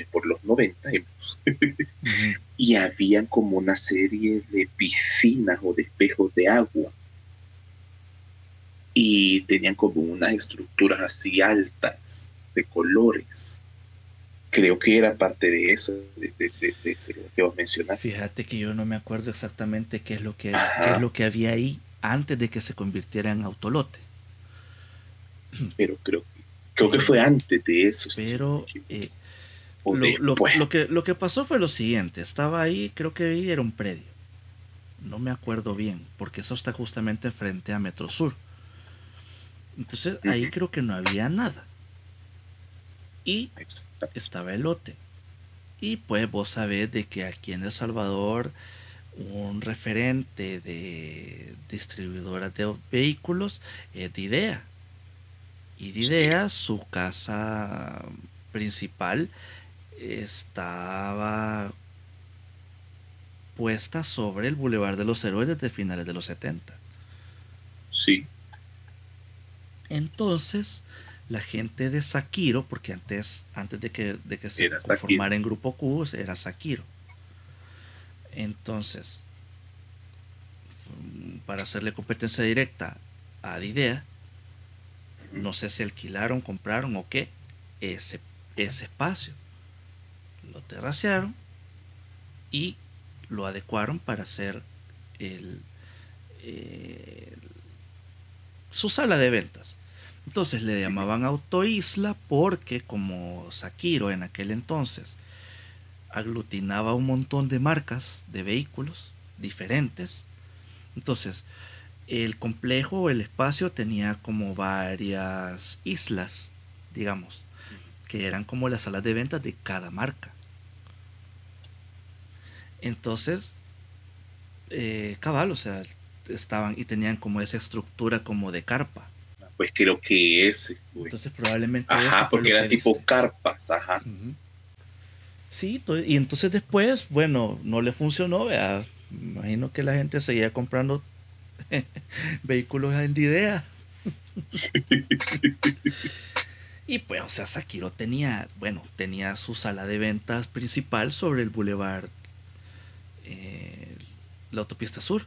por los 90, y- Ujú. y habían como una serie de piscinas o de espejos de agua. Y tenían como unas estructuras así altas, de colores. Creo que era parte de eso, de, de, de- de eso que vos mencionaste. Fíjate que yo no me acuerdo exactamente qué es lo que, qué es lo que había ahí antes de que se convirtiera en autolote. Pero creo que, creo que fue antes de eso. Pero eh, lo, lo- después. lo que, lo que pasó fue lo siguiente. Estaba ahí, creo que ahí era un predio. No me acuerdo bien, porque eso está justamente frente a Metro Sur. Entonces ahí creo que no había nada. Y Exacto. estaba el lote. Y pues vos sabés de que aquí en El Salvador un referente de distribuidoras de vehículos es de IDEA. Y de Sí. IDEA, su casa principal estaba puesta sobre el Boulevard de los Héroes desde finales de los 70. Sí, Entonces, la gente de Sakiro, porque antes, antes de que, de que se formara en Grupo Q, era Sakiro. Entonces, mm, para hacerle competencia directa a Didea, no sé si alquilaron, compraron o qué, ese, ese espacio. Terracearon y lo adecuaron para hacer el, el- su sala de ventas. Entonces le llamaban Autoisla porque como Sakiro en aquel entonces aglutinaba un montón de marcas de vehículos diferentes, entonces el complejo, el espacio tenía como varias islas, digamos, que eran como las salas de ventas de cada marca. Entonces, eh, cabal, o sea, estaban y tenían como esa estructura como de carpa. Pues creo que ese Entonces probablemente... Ajá, porque eran tipo carpas, ajá. Sí, y entonces después, bueno, no le funcionó, vea, imagino que la gente seguía comprando vehículos en idea. y pues, o sea, Sakiro tenía, bueno, tenía su sala de ventas principal sobre el bulevar, eh, la autopista sur.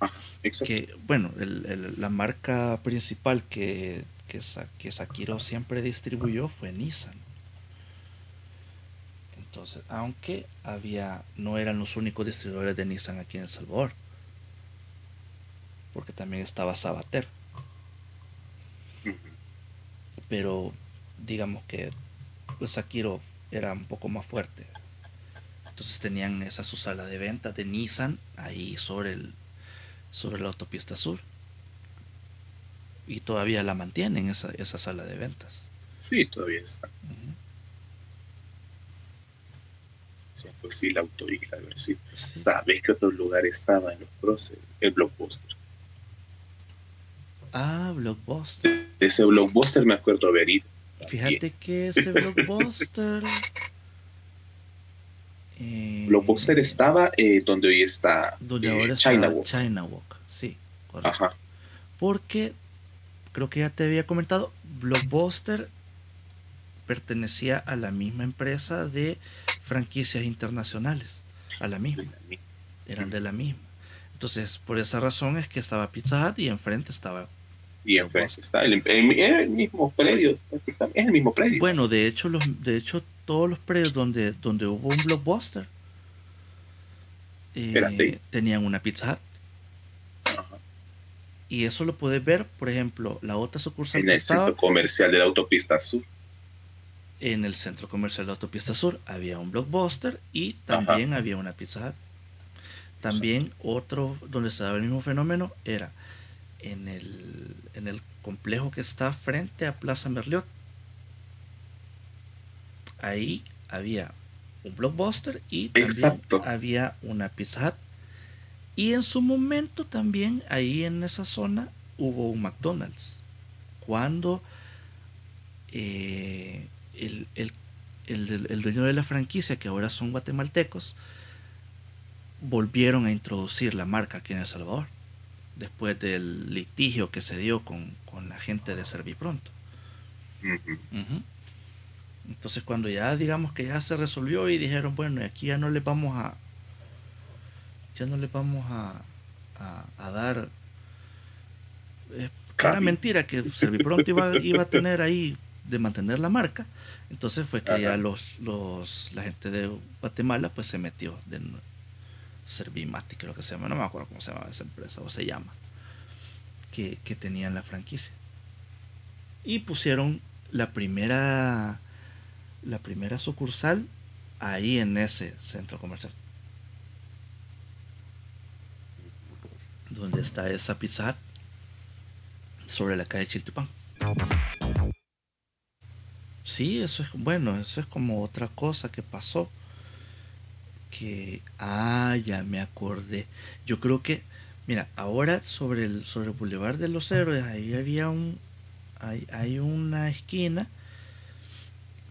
Ah, que, bueno, la marca principal que, que, que Sakiro siempre distribuyó fue Nissan. Entonces, aunque había, no eran los únicos distribuidores de Nissan aquí en El Salvador, porque también estaba Sabater. Pero digamos que pues Sakiro era un poco más fuerte. Entonces tenían esa su sala de venta de Nissan ahí sobre el sobre la autopista sur. Y todavía la mantienen esa, esa sala de ventas. Sí, todavía está. pues sí, la autoisla, a ver si sabes que otro lugar estaba en los próceres, el blockbuster. Ah, blockbuster. ese blockbuster me acuerdo haber ido. Fíjate que ese blockbuster. Eh, blockbuster estaba eh, donde hoy está. Donde ahora está China Walk. China Walk, sí, correcto. Ajá. Porque creo que ya te había comentado, Blockbuster pertenecía a la misma empresa de franquicias internacionales, a la misma. Eran de la misma. Entonces, por esa razón es que estaba Pizza Hut y enfrente estaba. Y enfrente está el, el, mismo predio, es el mismo predio. Bueno, de hecho, los, de hecho todos los predios donde, donde hubo un blockbuster eh, tenían una Pizza Hut. Y eso lo puedes ver, por ejemplo, la otra sucursal en el centro comercial de la autopista sur. En el centro comercial de Autopista Sur había un blockbuster y también había una pizza También otro donde se daba el mismo fenómeno era en el, en el complejo que está frente a Plaza Merliot. Ahí había un blockbuster y también había una pizza Y en su momento también ahí en esa zona hubo un McDonald's. Cuando eh, el, el, dueño de la franquicia, que ahora son guatemaltecos, volvieron a introducir la marca aquí en El Salvador, después del litigio que se dio con, la gente de Servipronto. Entonces cuando ya digamos que ya se resolvió y dijeron, bueno, aquí ya no le vamos a, ya no le vamos a, a, dar... Eh, era mentira que Servipronto iba, iba a tener ahí de mantener la marca. Entonces fue que ya los, los, la gente de Guatemala pues se metió de Servimati, creo que se llama, no me acuerdo cómo se llama esa empresa o se llama, que, que tenían la franquicia. Y pusieron la primera, la primera sucursal ahí en ese centro comercial. Donde está esa pizza sobre la calle Chiltepán. Sí, eso es bueno, eso es como otra cosa que pasó. Que, ah, ya me acordé. Yo creo que, mira, ahora sobre el, sobre el Boulevard de los Héroes, ahí había un, hay, hay una esquina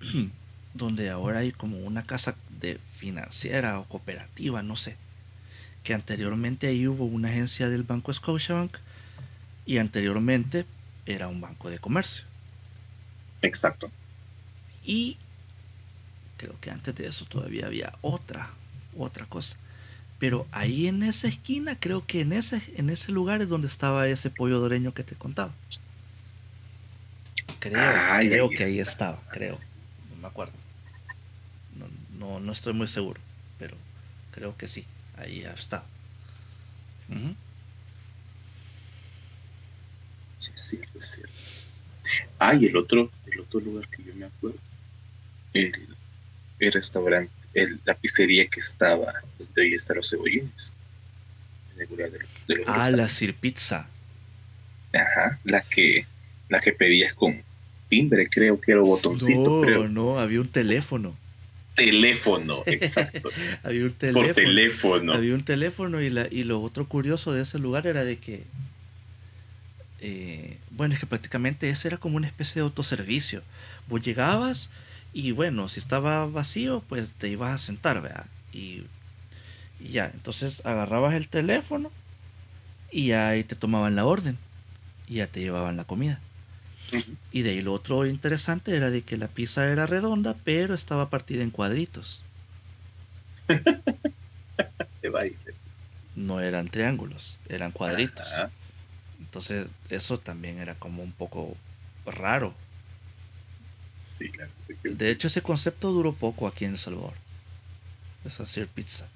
donde ahora hay como una casa de financiera o cooperativa, no sé. Que anteriormente ahí hubo una agencia del Banco Scotiabank y anteriormente era un banco de comercio. Exacto. Y creo que antes de eso todavía había otra, otra cosa. Pero ahí en esa esquina, creo que en ese, en ese lugar es donde estaba ese pollo doreño que te contaba. Creo, que ahí estaba, creo. No me acuerdo. No, no, estoy muy seguro, pero creo que sí, ahí está. Sí, sí, es cierto. Ah, y el otro, el otro lugar que yo me acuerdo el, restaurante, el, la pizzería que estaba donde hoy están los cebollines. seguridad de, de los Ah, la. Sir Pizza. Ajá, la que, la que pedías con timbre, creo que era botoncito, no, creo. no, había un teléfono. Teléfono, exacto. Había un teléfono. Por teléfono. Había un teléfono y, la, y lo otro curioso de ese lugar era de que, eh, bueno, es que prácticamente ese era como una especie de autoservicio. Vos llegabas y bueno, si estaba vacío, pues te ibas a sentar, ¿verdad? Y, y ya, entonces agarrabas el teléfono y ahí te tomaban la orden y ya te llevaban la comida. Y de ahí lo otro interesante era de que la pizza era redonda, pero estaba partida en cuadritos. De baile. No eran triángulos, eran cuadritos. Ajá. Entonces, eso también era como un poco raro. Sí, la verdad que sí. De hecho, ese concepto duró poco aquí en El Salvador. Es hacer pizza.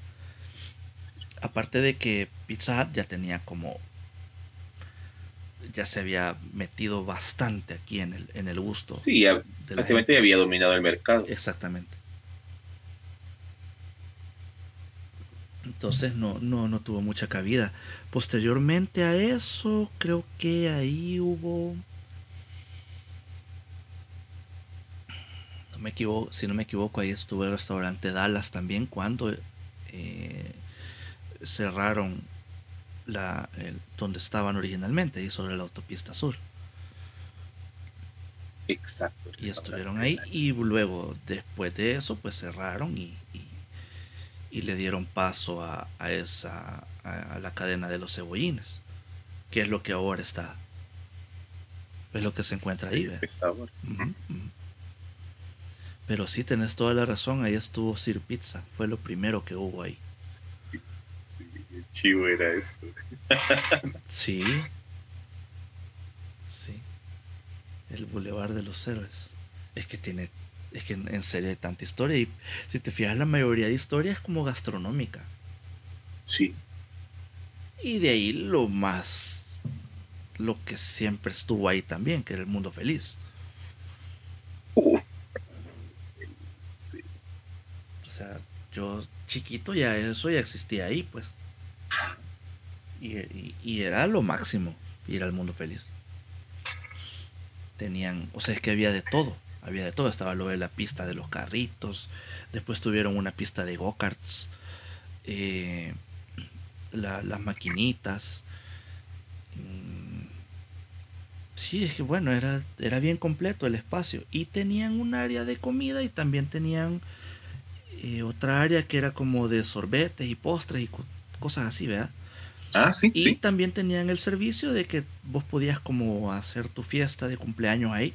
Aparte de que Pizza Hut ya tenía como. Ya se había metido bastante aquí en el, en el gusto. Sí, ya, prácticamente ya había dominado el mercado. Exactamente. Entonces no, no, no tuvo mucha cabida. Posteriormente a eso, creo que ahí hubo. No me equivoco, si no me equivoco, ahí estuvo el restaurante Dallas también cuando eh, cerraron la, el- donde estaban originalmente, ahí sobre la autopista sur. Exacto. Y estuvieron ahí y luego después de eso pues cerraron y, y- y le dieron paso a, a esa a, a la cadena de los cebollines que es lo que ahora está es lo que se encuentra ahí pero sí tenés toda la razón ahí estuvo Sir Pizza fue lo primero que hubo ahí. Sí, chivo era eso. sí sí el Boulevard de los Héroes es que tiene es que en serio hay tanta historia y si te fijas la mayoría de historias es como gastronómica Sí, Y de ahí lo más, lo que siempre estuvo ahí también, que era el mundo feliz. Uh. sí. O sea, yo chiquito ya eso ya existía ahí, pues. Y, y- era lo máximo ir al mundo feliz. Tenían, o sea, es que había de todo. Había de todo. Estaba lo de la pista de los carritos. Después tuvieron una pista de go-karts. eh, la- las maquinitas. Mm, Sí, es que bueno, era, era bien completo el espacio. Y tenían un área de comida y también tenían eh, otra área que era como de sorbetes y postres y cosas así, ¿verdad? Ah, sí, Y sí. también tenían el servicio de que vos podías como hacer tu fiesta de cumpleaños ahí.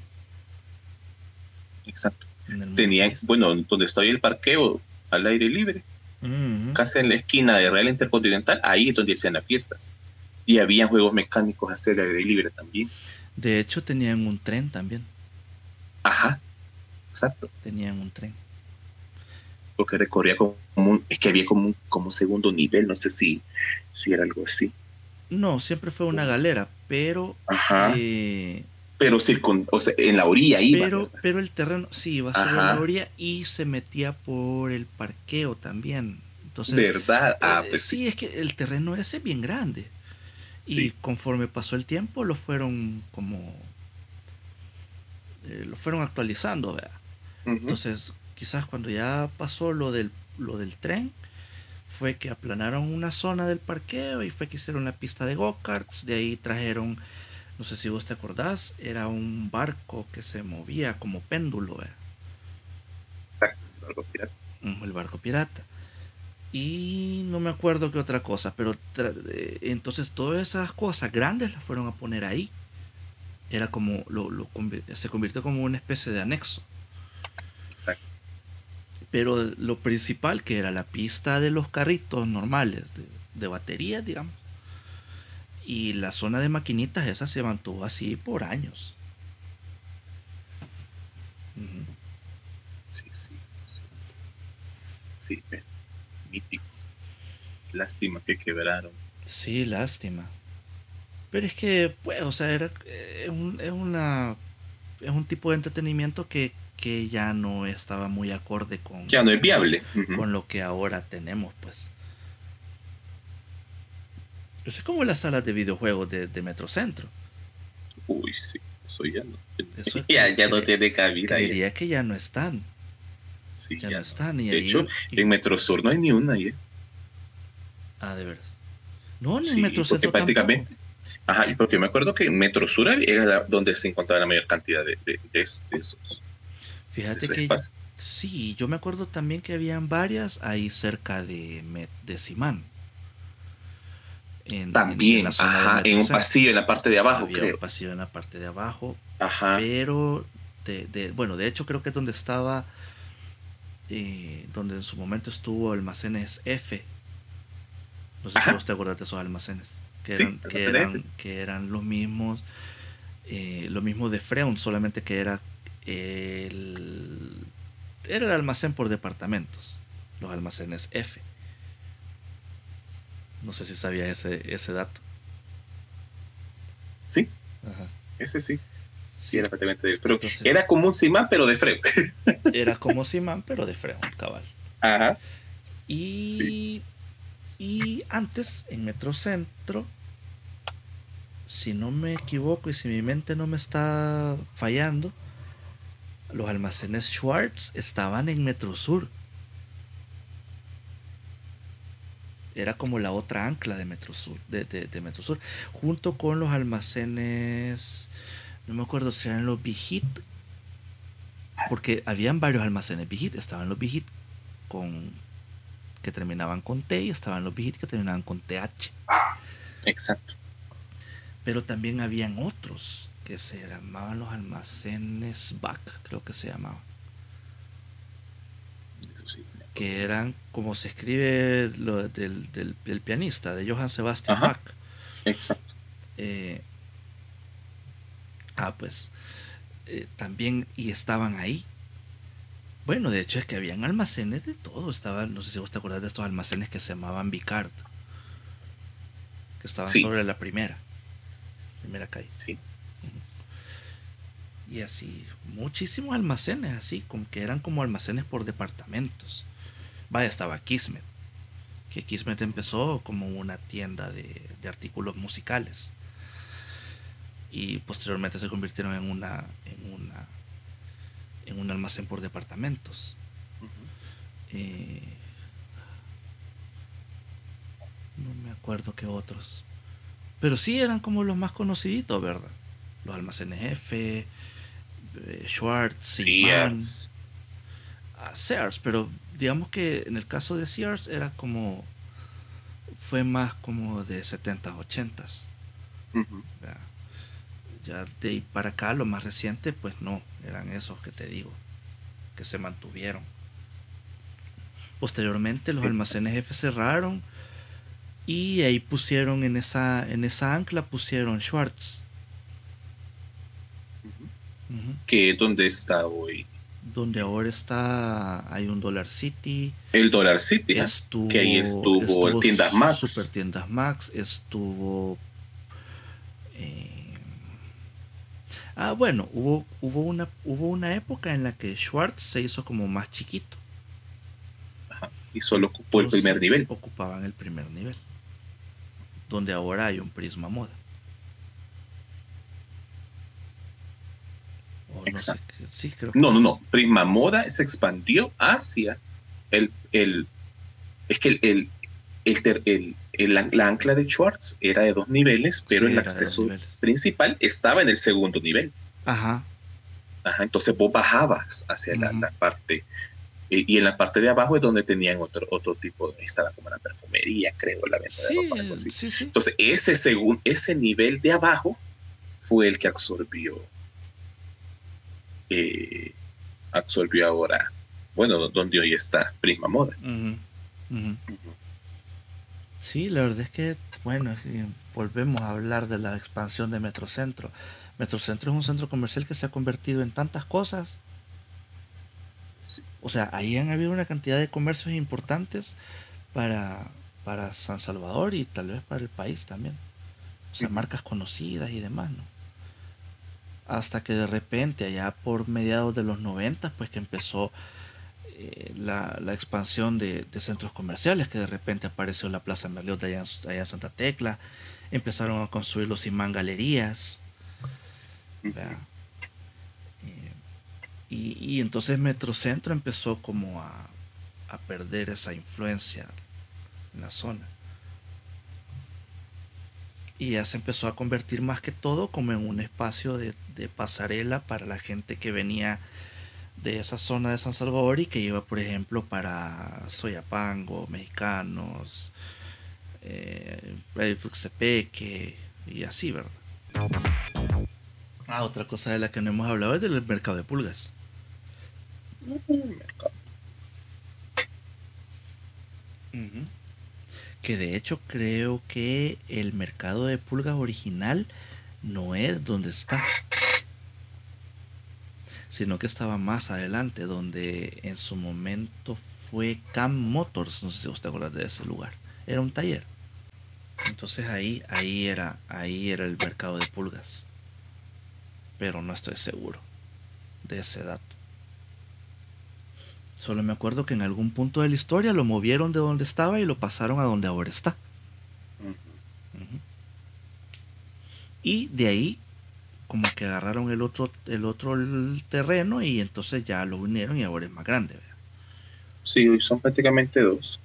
Exacto. en el mundo Tenía, feliz. bueno, donde está hoy el parqueo al aire libre, Ujú. casi en la esquina de Real Intercontinental, ahí es donde hacían las fiestas. Y había juegos mecánicos a hacer al aire libre también. De hecho, tenían un tren también. Ajá, exacto. Tenían un tren. Porque recorría como un, es que había como un, como un segundo nivel, no sé si, si era algo así. No, siempre fue una galera, pero Ajá. eh, pero circun, o sea, en la orilla iba. pero, ¿verdad? pero el terreno sí iba sobre la orilla y se metía por el parqueo también. Entonces, ¿Verdad? Ah, eh, pues sí, sí. es que el terreno ese es bien grande. Y conforme pasó el tiempo, lo fueron como. eh, lo fueron actualizando, ¿verdad? Entonces, quizás cuando ya pasó lo del, lo del tren, fue que aplanaron una zona del parqueo y fue que hicieron la pista de go-karts. De ahí trajeron, no sé si vos te acordás, era un barco que se movía como péndulo. Ujú, el barco pirata. Y no me acuerdo qué otra cosa, pero eh, entonces todas esas cosas grandes las fueron a poner ahí. Era como, lo, se convirtió como una especie de anexo. Pero lo principal, que era la pista de los carritos normales, de, de batería, digamos. Y la zona de maquinitas, esa se mantuvo así por años. Sí, sí. Sí, sí pero mítico. Lástima que quebraron. Sí, lástima. Pero es que, pues, o sea, era, eh, un, es una, es un tipo de entretenimiento que, que ya no estaba muy acorde con, Ya no es viable. Con lo que ahora tenemos, pues. Es como las salas de videojuegos de, de Metrocentro. Uy, sí, eso ya no. Eso es ya, ya no tiene cabida. Creería que ya no están. Sí, Ya ya no no. están. Y De ahí- hecho, y- en Metrosur no hay ni una ya. Ah, de veras. No, ni Sí, en Metrocentro porque prácticamente- tampoco. Ajá, y porque me acuerdo que en Metrosur era donde se encontraba la mayor cantidad de, de, de- de esos, Fíjate que sí, yo me acuerdo también que habían varias ahí cerca de, de Simán. En- También, en la zona de ajá, en un pasillo en la parte de abajo, Había creo. un pasillo en la parte de abajo, Ajá. pero de, de- bueno, de hecho creo que es donde estaba, eh, donde en su momento estuvo almacenes F. No sé Ajá. si vos te acordás de esos almacenes. Que Sí, eran, que almacenes eran, que eran los mismos, eh, lo mismo de Freon, solamente que era el, era el almacén por departamentos, los almacenes F. No sé si sabía ese, ese dato. Sí, Ajá. ese sí. Sí, era prácticamente del Freo. Entonces- Era como un Simán, pero de Freo. Era como Simán, pero de Freon, cabal. Ajá. Y, y antes, en Metrocentro, si no me equivoco y si mi mente no me está fallando, los almacenes Schwartz estaban en Metrosur. Era como la otra ancla de Metrosur, de, de, de Metrosur, junto con los almacenes, no me acuerdo si eran los Vigit, porque habían varios almacenes Vigit, estaban los Vigit con que terminaban con T y estaban los Vigit que terminaban con TH. Exacto. Pero también habían otros que se llamaban los almacenes BAC, creo que se llamaban. Eso sí. Que eran como se escribe lo del, del- del pianista, de Johann Sebastian Ajá. Bach. Exacto. Eh, ah, pues eh, también y estaban ahí. Bueno, de hecho es que habían almacenes de todo. Estaban, no sé si vos te acordás de estos almacenes que se llamaban Vicard. Que estaban Sí. sobre la primera. Primera calle. Sí. Y así, muchísimos almacenes, así, como que eran como almacenes por departamentos. Vaya, estaba Kismet. Que Kismet empezó como una tienda de, de artículos musicales. Y posteriormente se convirtieron en una, en una, en un almacén por departamentos. Eh, no me acuerdo qué otros. Pero sí eran como los más conocidos, ¿verdad? Los almacenes F, eh, Schwartz, Sears. Sears, pero digamos que en el caso de Sears era como fue más como de 70s, 80s. Ujú. ¿verdad? Ya de ahí para acá, lo más reciente, pues no, eran esos que te digo, que se mantuvieron. Posteriormente los Sí. almacenes F cerraron y ahí pusieron en esa, en esa ancla pusieron Schwartz. Que es donde está hoy Donde ahora está, hay un Dollar City, el Dollar City. ¿ah? estuvo, que ahí estuvo el Tiendas Max. Super Tiendas Max, estuvo... eh, ah, bueno, hubo, hubo, una, hubo una época en la que Schwartz se hizo como más chiquito. Ajá. Y solo ocupó el primer nivel. Ocupaban el primer nivel. Donde ahora hay un Prisma Moda. No sé Exacto. qué- sí, creo que- No, no, no. Prisma Moda se expandió hacia el. el es que el, el, el ter- la ancla de Schwartz era de dos niveles, pero Sí, el de acceso principal estaba en el segundo nivel. Ajá. Ajá, entonces vos bajabas hacia la, parte. eh, y en la parte de abajo es donde tenían otro, otro tipo de. Estaba como la perfumería, creo, la venta de Sí, ropa, algo así. sí, sí. Entonces, ese, segun, ese nivel de abajo fue el que absorbió. Eh, absorbió ahora. Bueno, donde hoy está Prisma Moda. Sí, la verdad es que, bueno, es que volvemos a hablar de la expansión de Metrocentro. Metrocentro es un centro comercial que se ha convertido en tantas cosas. Sí. O sea, ahí han habido una cantidad de comercios importantes para, para San Salvador y tal vez para el país también. O sea, marcas conocidas y demás, ¿no? Hasta que de repente, allá por mediados de los 90, pues que empezó eh, la, expansión de, centros comerciales, que de repente apareció la Plaza Merliot allá, allá, en Santa Tecla, empezaron a construir los imán galerías. Eh, y, y, entonces Metrocentro empezó como a, a perder esa influencia en la zona. Y ya se empezó a convertir más que todo como en un espacio de, pasarela para la gente que venía de esa zona de San Salvador y que iba, por ejemplo, para Soyapango, mexicanos, eh, y así, ¿verdad? Ah, otra cosa de la que no hemos hablado es del mercado de pulgas. Que de hecho creo que el mercado de pulgas original no es donde está. Sino que estaba más adelante, donde en su momento fue Cam Motors. No sé si usted acuerda de ese lugar. Era un taller. Entonces ahí, ahí era, ahí era el mercado de pulgas. Pero no estoy seguro de ese dato. Solo me acuerdo que en algún punto de la historia lo movieron de donde estaba y lo pasaron a donde ahora está. Y de ahí, como que agarraron el otro, el otro terreno y entonces ya lo unieron y ahora es más grande. Sí, hoy son prácticamente dos.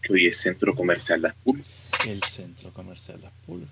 Que hoy es Centro Comercial Las Pulgas. El Centro Comercial Las Pulgas.